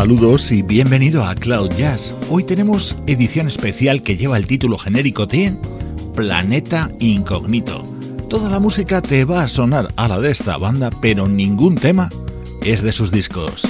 Saludos y bienvenido a Cloud Jazz. Hoy tenemos edición especial que lleva el título genérico de Planeta Incógnito. Toda la música te va a sonar a la de esta banda, pero ningún tema es de sus discos.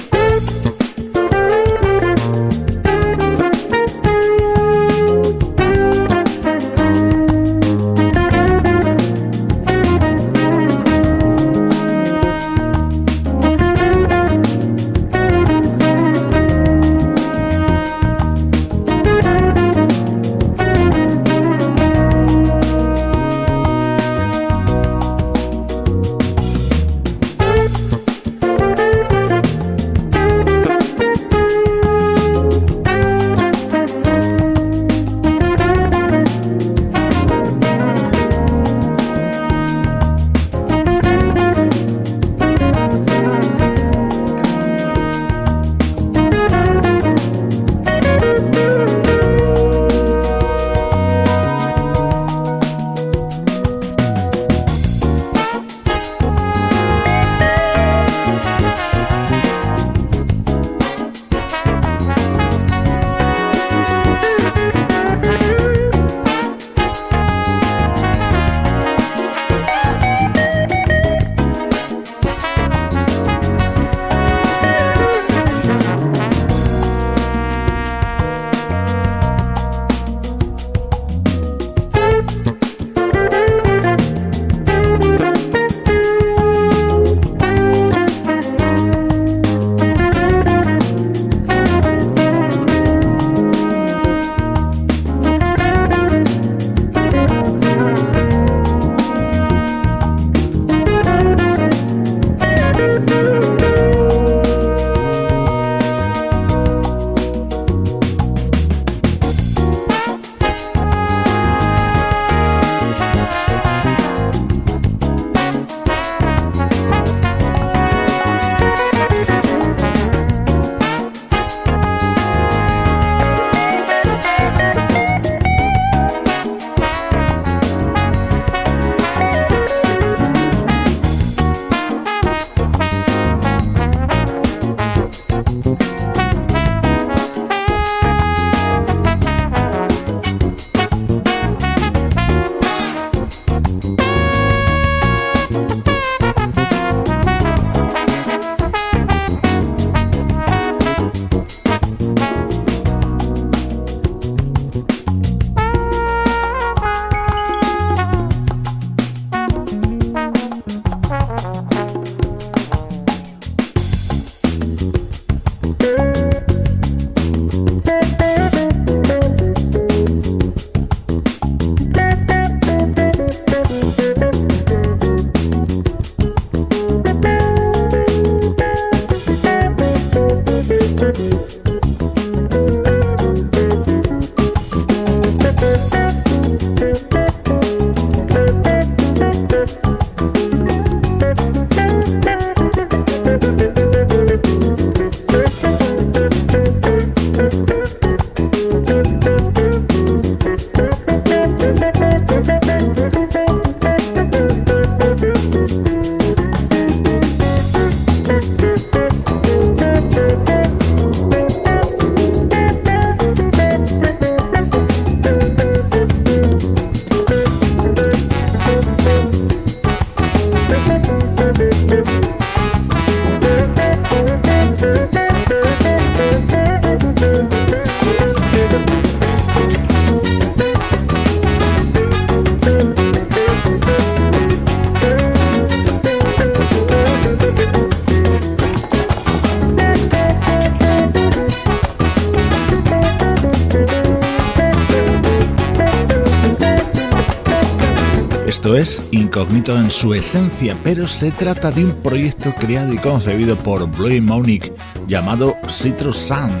Incógnito en su esencia, pero se trata de un proyecto creado y concebido por Blue Monique llamado Citrus Sun.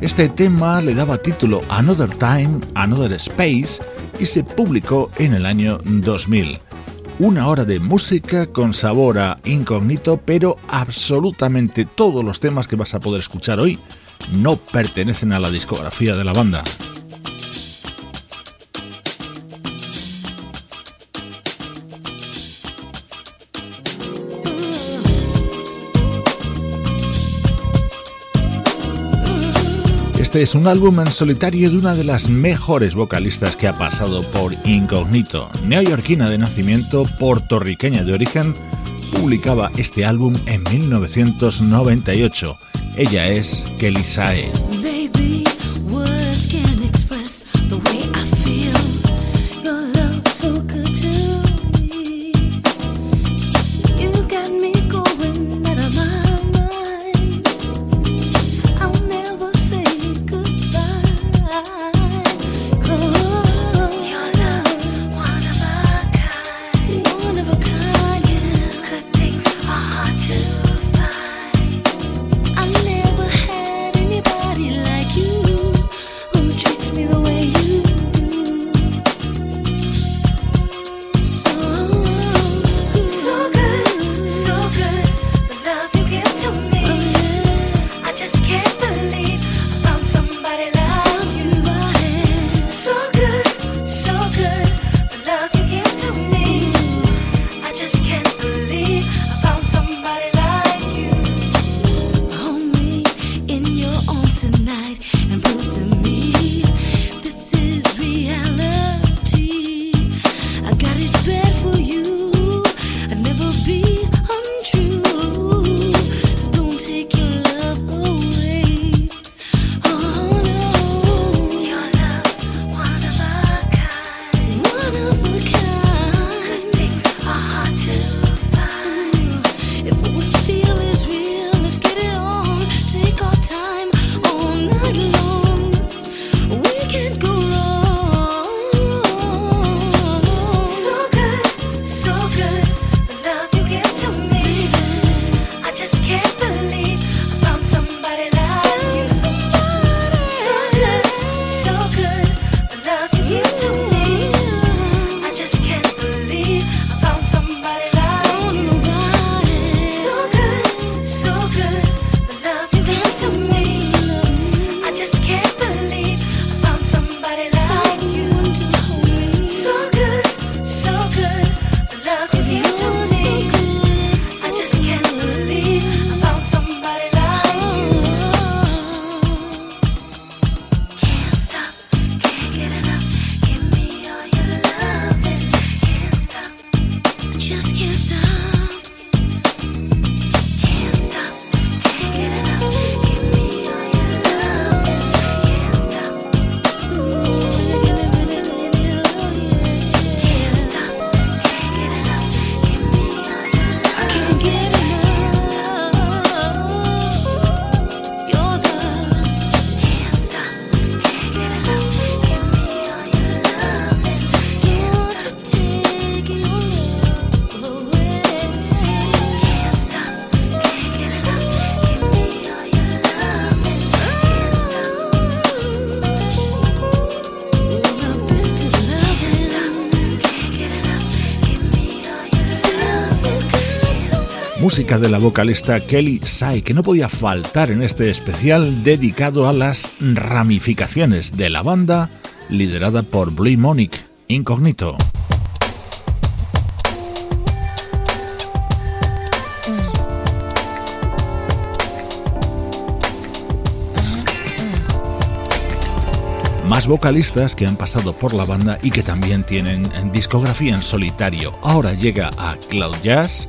Este tema le daba título Another Time, Another Space y se publicó en el año 2000. Una hora de música con sabor a incógnito, pero absolutamente todos los temas que vas a poder escuchar hoy no pertenecen a la discografía de la banda. Este es un álbum en solitario de una de las mejores vocalistas que ha pasado por Incognito. Neoyorquina de nacimiento, puertorriqueña de origen, publicaba este álbum en 1998. Ella es Kelly. Música de la vocalista Kelly Sai, que no podía faltar en este especial dedicado a las ramificaciones de la banda liderada por Blue Monique, Incognito. más vocalistas que han pasado por la banda y que también tienen discografía en solitario. Ahora llega a Cloud Jazz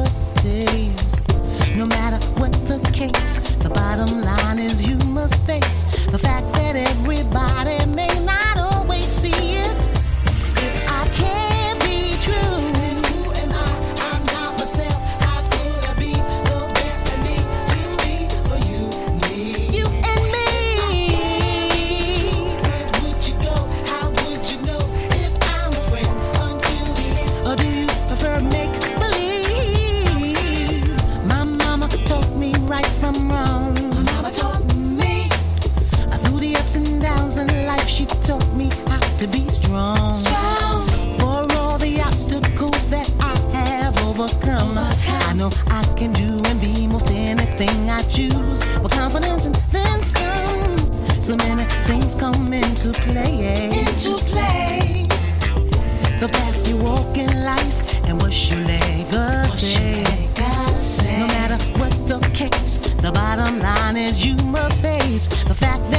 days. No matter what the case, the bottom line is you must face the fact that everybody may not. into play the path you walk in life and what you legacy. No matter what the case, the bottom line is you must face the fact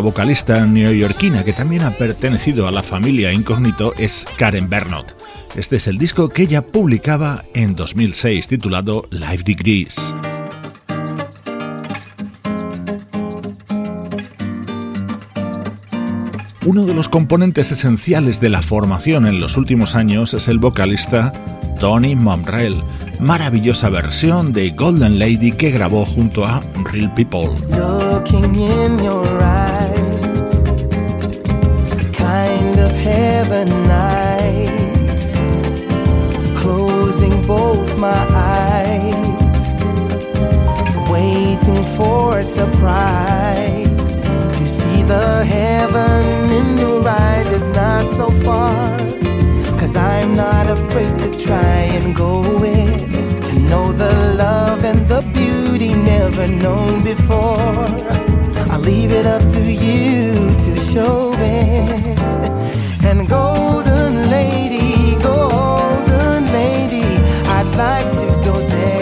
Vocalista neoyorquina que también ha pertenecido a la familia Incógnito es Karen Bernot. Este es el disco que ella publicaba en 2006 titulado Life Degrees. Uno de los componentes esenciales de la formación en los últimos años es el vocalista Tony Momrell, maravillosa versión de Golden Lady que grabó junto a Real People. Heaven eyes, closing both my eyes, waiting for a surprise. To see the heaven in your eyes is not so far, cause I'm not afraid to try and go in. To know the love and the beauty never known before. I'll leave it up to you to show it like to go there.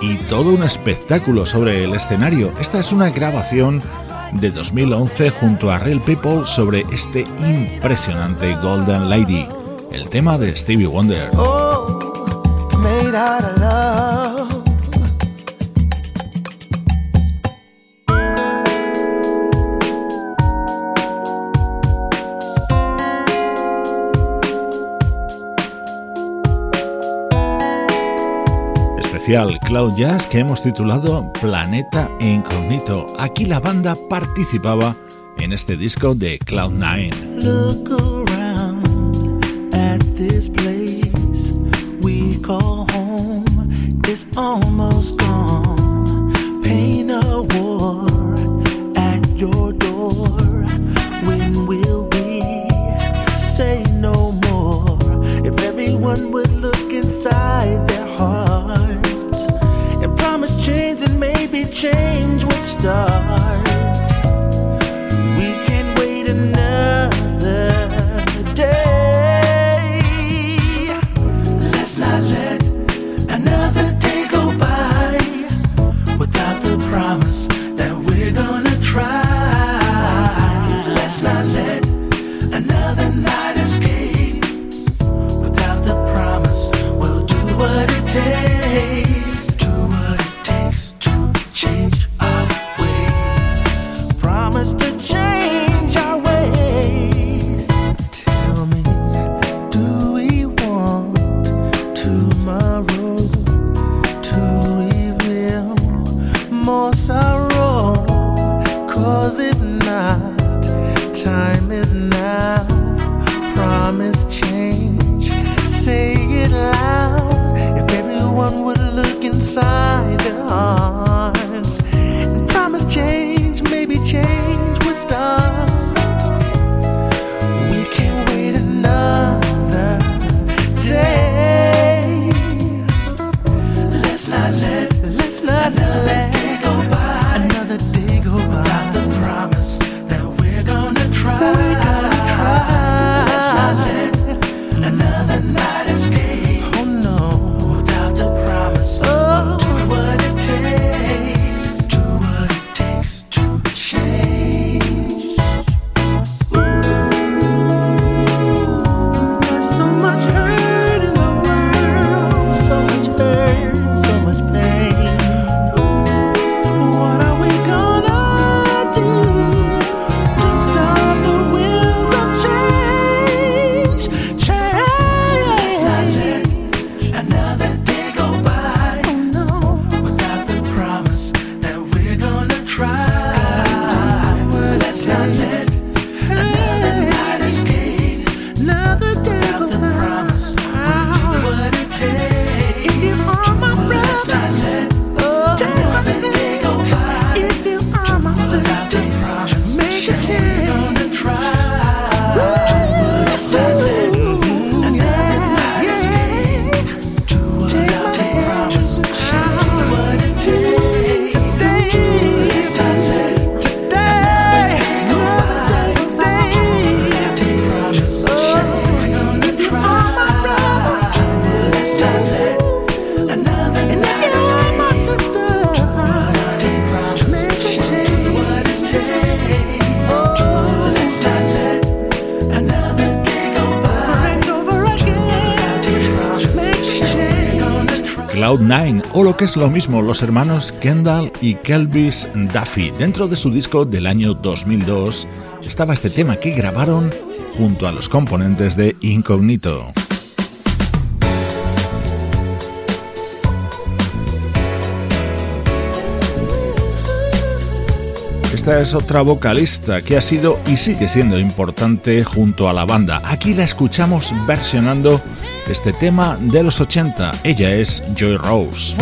Y todo un espectáculo sobre el escenario. Esta es una grabación de 2011 junto a Real People sobre este impresionante Golden Lady, el tema de Stevie Wonder. Oh, Cloud Jazz que hemos titulado Planeta Incognito. Aquí la banda participaba en este disco de Cloud9. Look around at this place we call home. It's almost gone. Pain of war change lo que es lo mismo los hermanos Kendall y Kelvis Duffy. Dentro de su disco del año 2002 estaba este tema que grabaron junto a los componentes de Incognito. Esta es otra vocalista que ha sido y sigue siendo importante junto a la banda. Aquí la escuchamos versionando este tema de los 80. Ella es Joy Rose.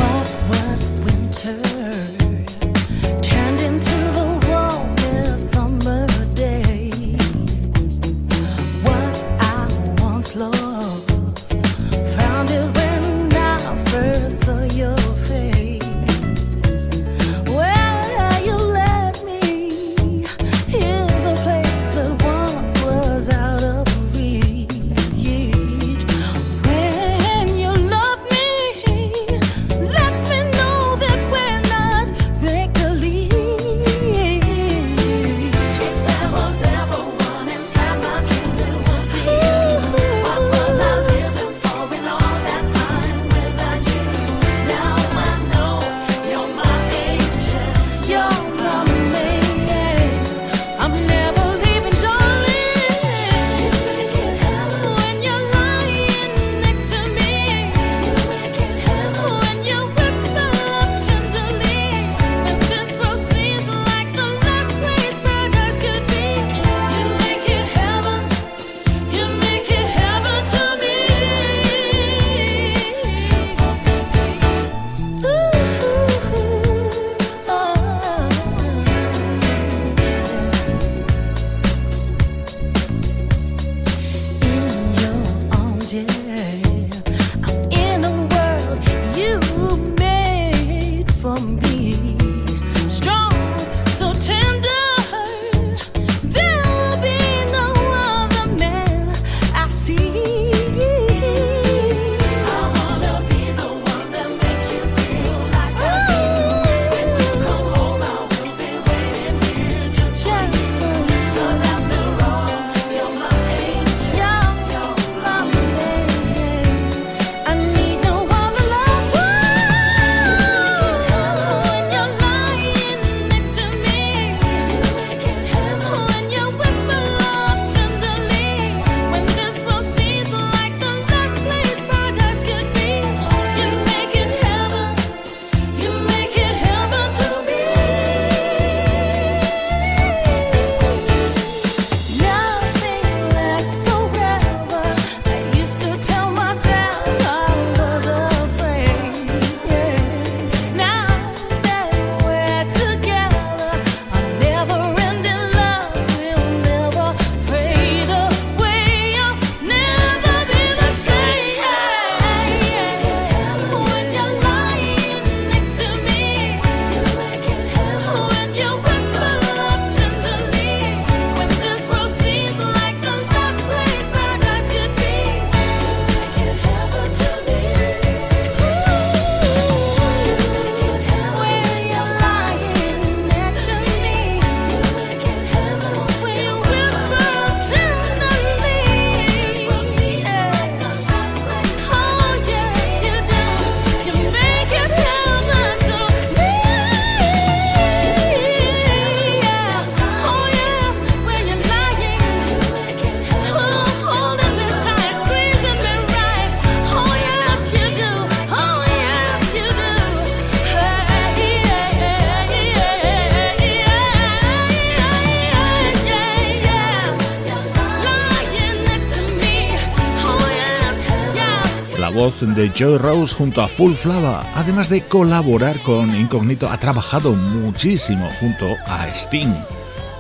De Joy Rose junto a Full Flava. Además de colaborar con Incognito, ha trabajado muchísimo junto a Sting.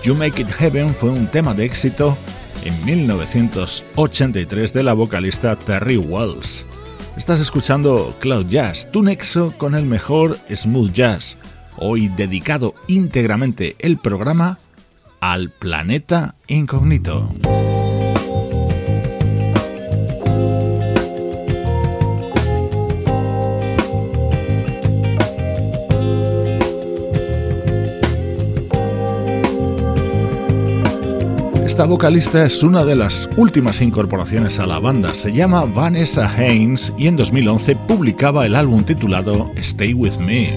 You Make It Heaven fue un tema de éxito en 1983 de la vocalista Terry Wells. Estás escuchando Cloud Jazz, tu nexo con el mejor smooth jazz. Hoy dedicado íntegramente el programa al planeta incógnito. Esta vocalista es una de las últimas incorporaciones a la banda. Se llama Vanessa Haynes y en 2011 publicaba el álbum titulado Stay With Me.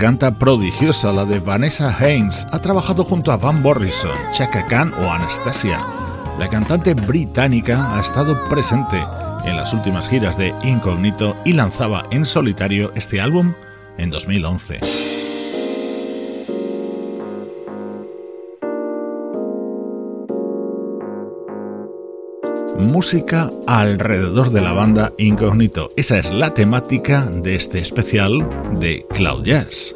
Garganta prodigiosa, la de Vanessa Haynes. Ha trabajado junto a Van Morrison, Chaka Khan o Anastasia. La cantante británica ha estado presente en las últimas giras de Incognito y lanzaba en solitario este álbum en 2011. Música alrededor de la banda Incognito. Esa es la temática de este especial de Cloud Jazz.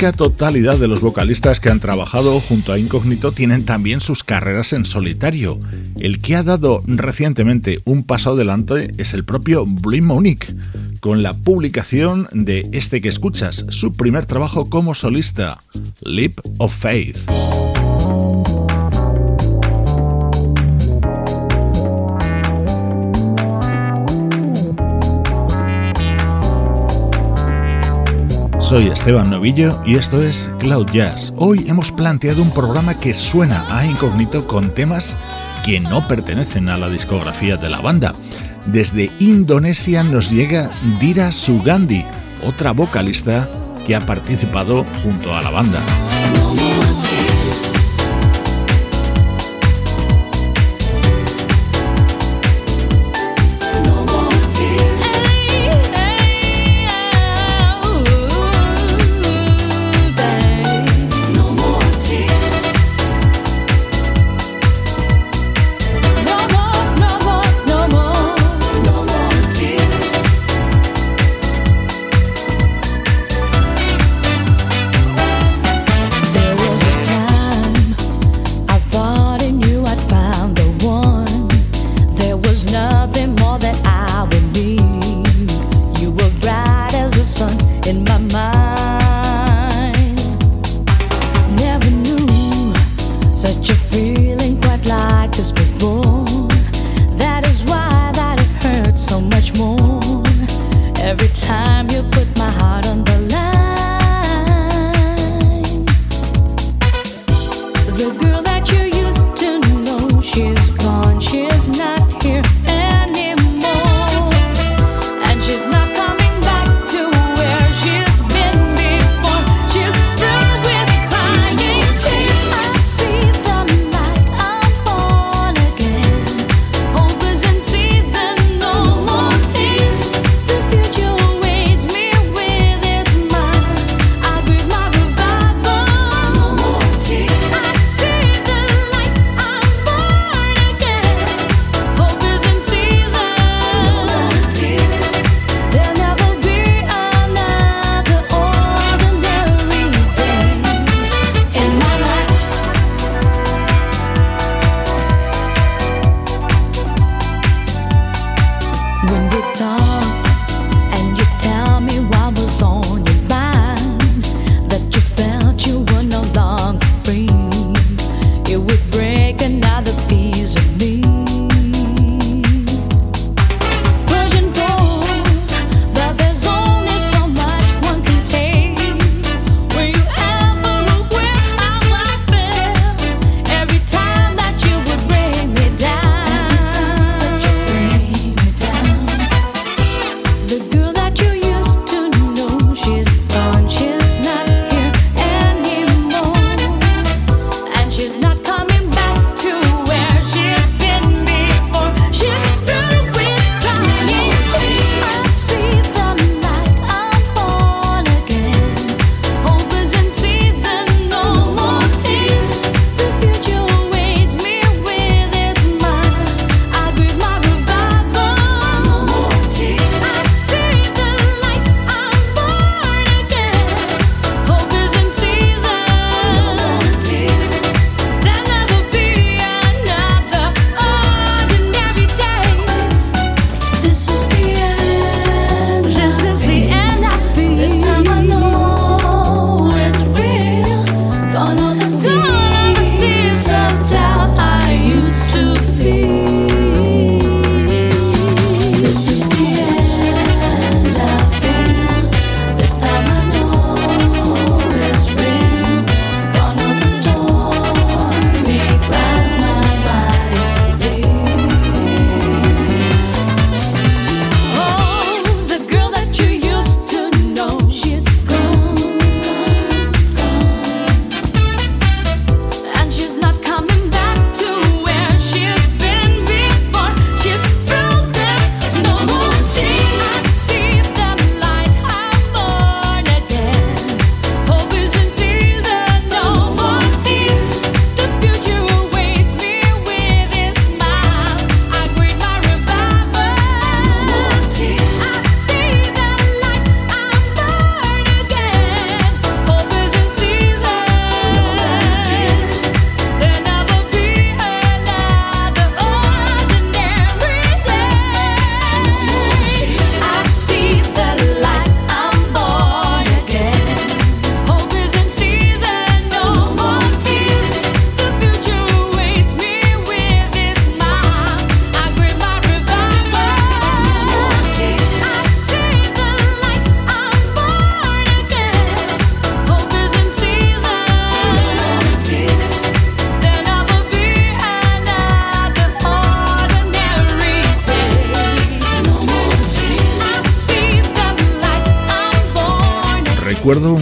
Totalidad de los vocalistas que han trabajado junto a Incognito tienen también sus carreras en solitario. El que ha dado recientemente un paso adelante es el propio Blue Monique, con la publicación de este que escuchas, su primer trabajo como solista, Leap of Faith. Soy Esteban Novillo y esto es Cloud Jazz. Hoy hemos planteado un programa que suena a incógnito con temas que no pertenecen a la discografía de la banda. Desde Indonesia nos llega Dira Sugandi, otra vocalista que ha participado junto a la banda.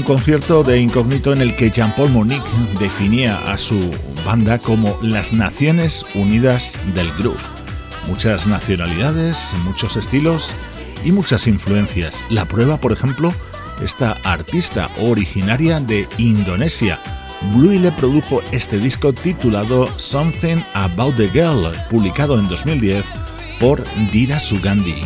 Concierto de Incógnito en el que Jean-Paul Monique definía a su banda como las Naciones Unidas del Groove. Muchas nacionalidades, muchos estilos y muchas influencias. La prueba, por ejemplo, esta artista originaria de Indonesia. Bluey le produjo este disco titulado Something About the Girl, publicado en 2010 por Dira Sugandhi.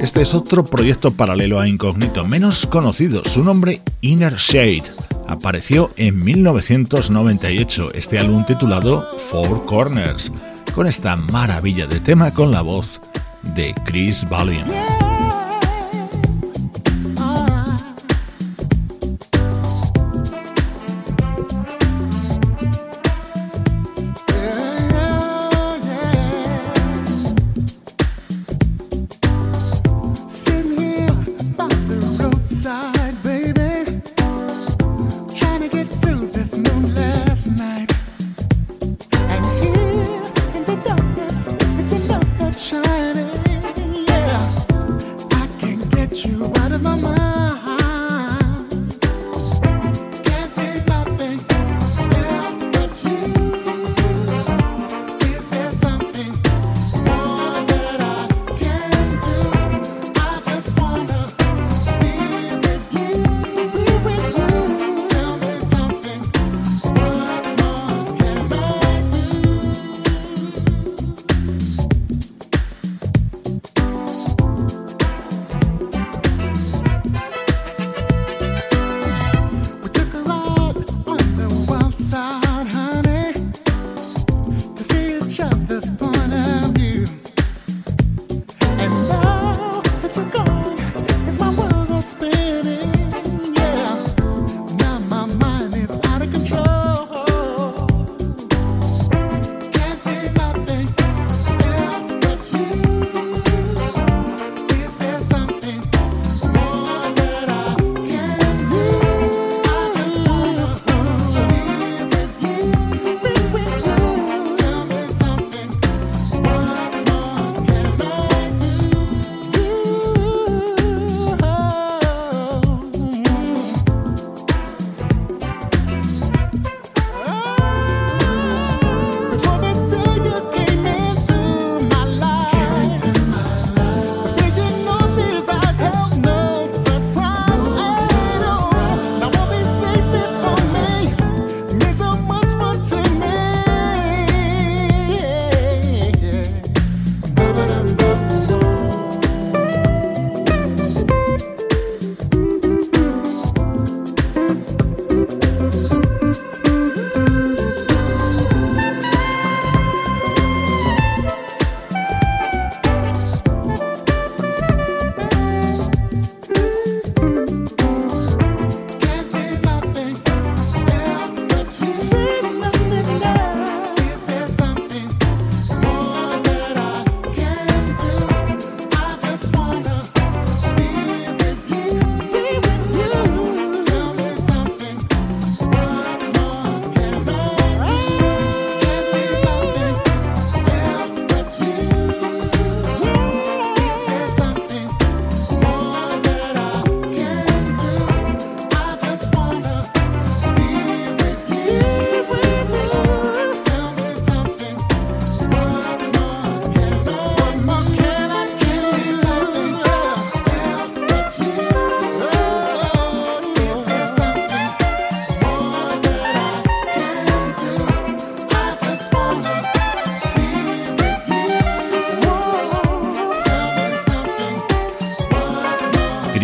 Este es otro proyecto paralelo a Incognito, menos conocido, su nombre Inner Shade. Apareció en 1998 este álbum titulado Four Corners, con esta maravilla de tema con la voz de Chris Valiant.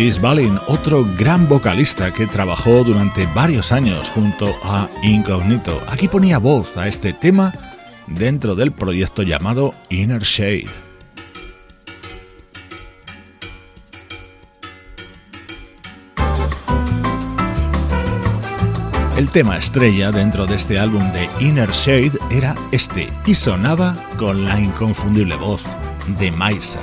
Chris Balin, otro gran vocalista que trabajó durante varios años junto a Incognito. Aquí ponía voz a este tema dentro del proyecto llamado Inner Shade. El tema estrella dentro de este álbum de Inner Shade era este y sonaba con la inconfundible voz de Maisa.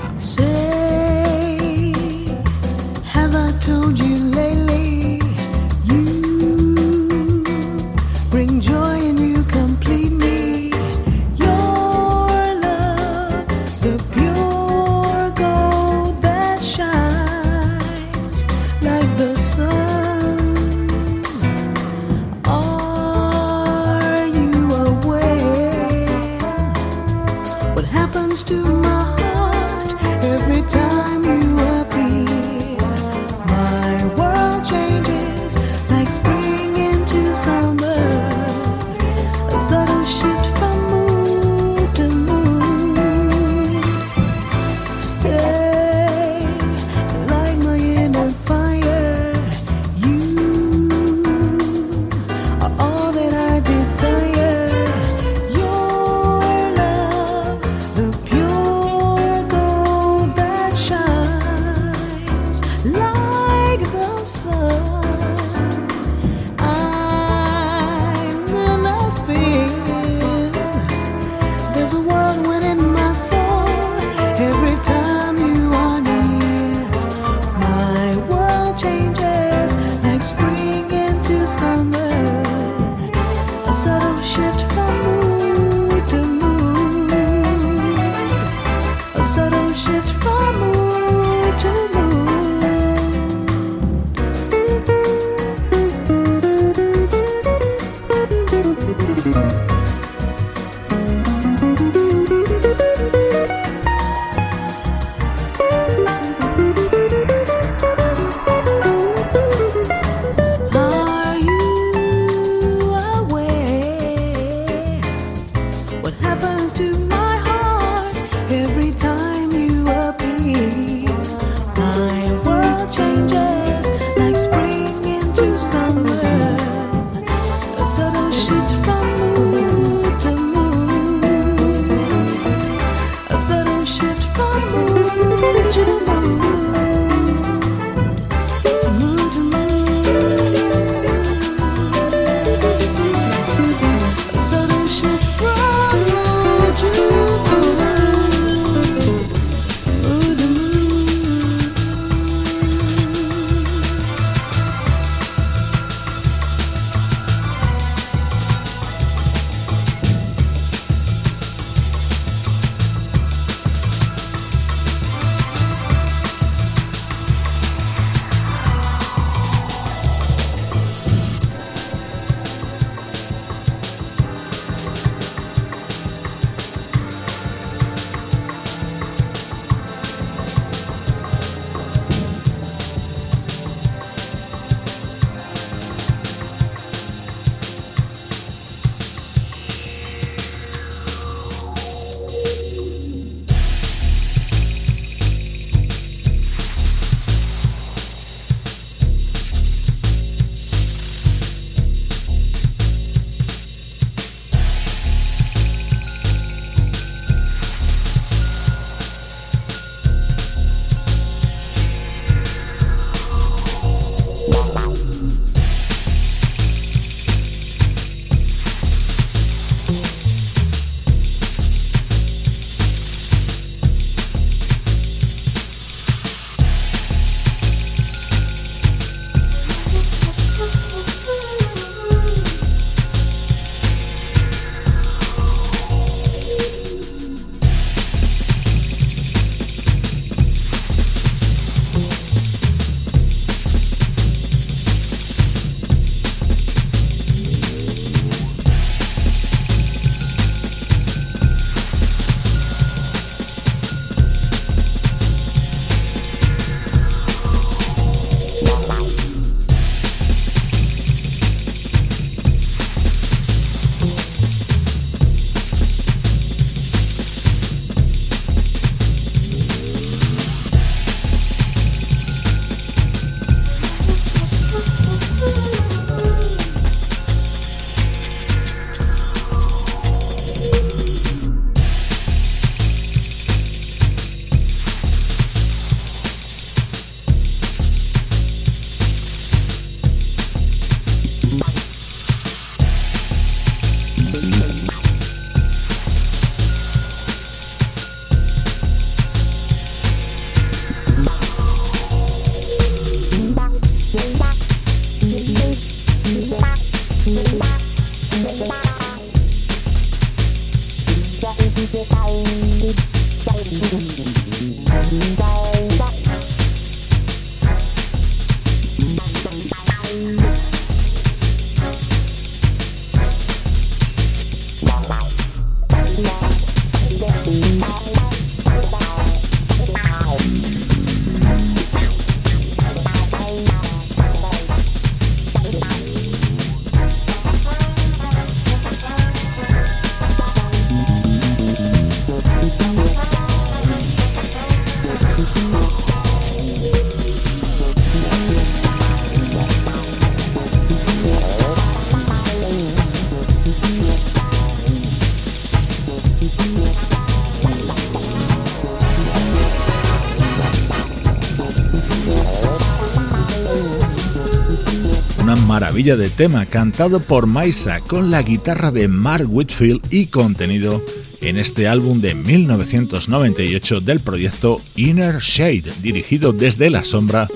De tema cantado por Maisa con la guitarra de Mark Whitfield y contenido en este álbum de 1998 del proyecto Inner Shade, dirigido desde la sombra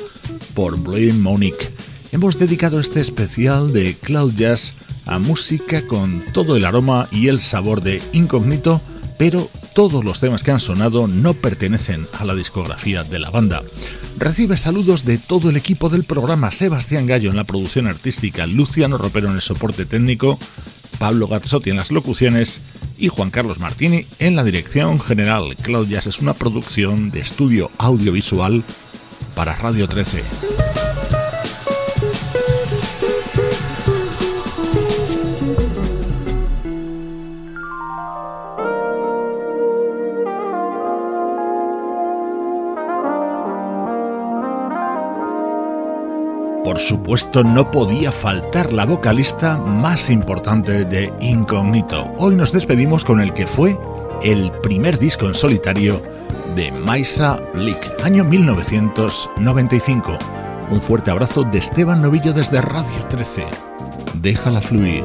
por Blaine Monique. Hemos dedicado este especial de Cloud Jazz a música con todo el aroma y el sabor de Incognito, pero todos los temas que han sonado no pertenecen a la discografía de la banda. Recibe saludos de todo el equipo del programa, Sebastián Gallo en la producción artística, Luciano Ropero en el soporte técnico, Pablo Gazzotti en las locuciones y Juan Carlos Martini en la dirección general. Cloud Jazz es una producción de estudio audiovisual para Radio 13. Por supuesto, no podía faltar la vocalista más importante de Incognito. Hoy nos despedimos con el que fue el primer disco en solitario de Maisa Lick, año 1995. Un fuerte abrazo de Esteban Novillo desde Radio 13. Déjala fluir.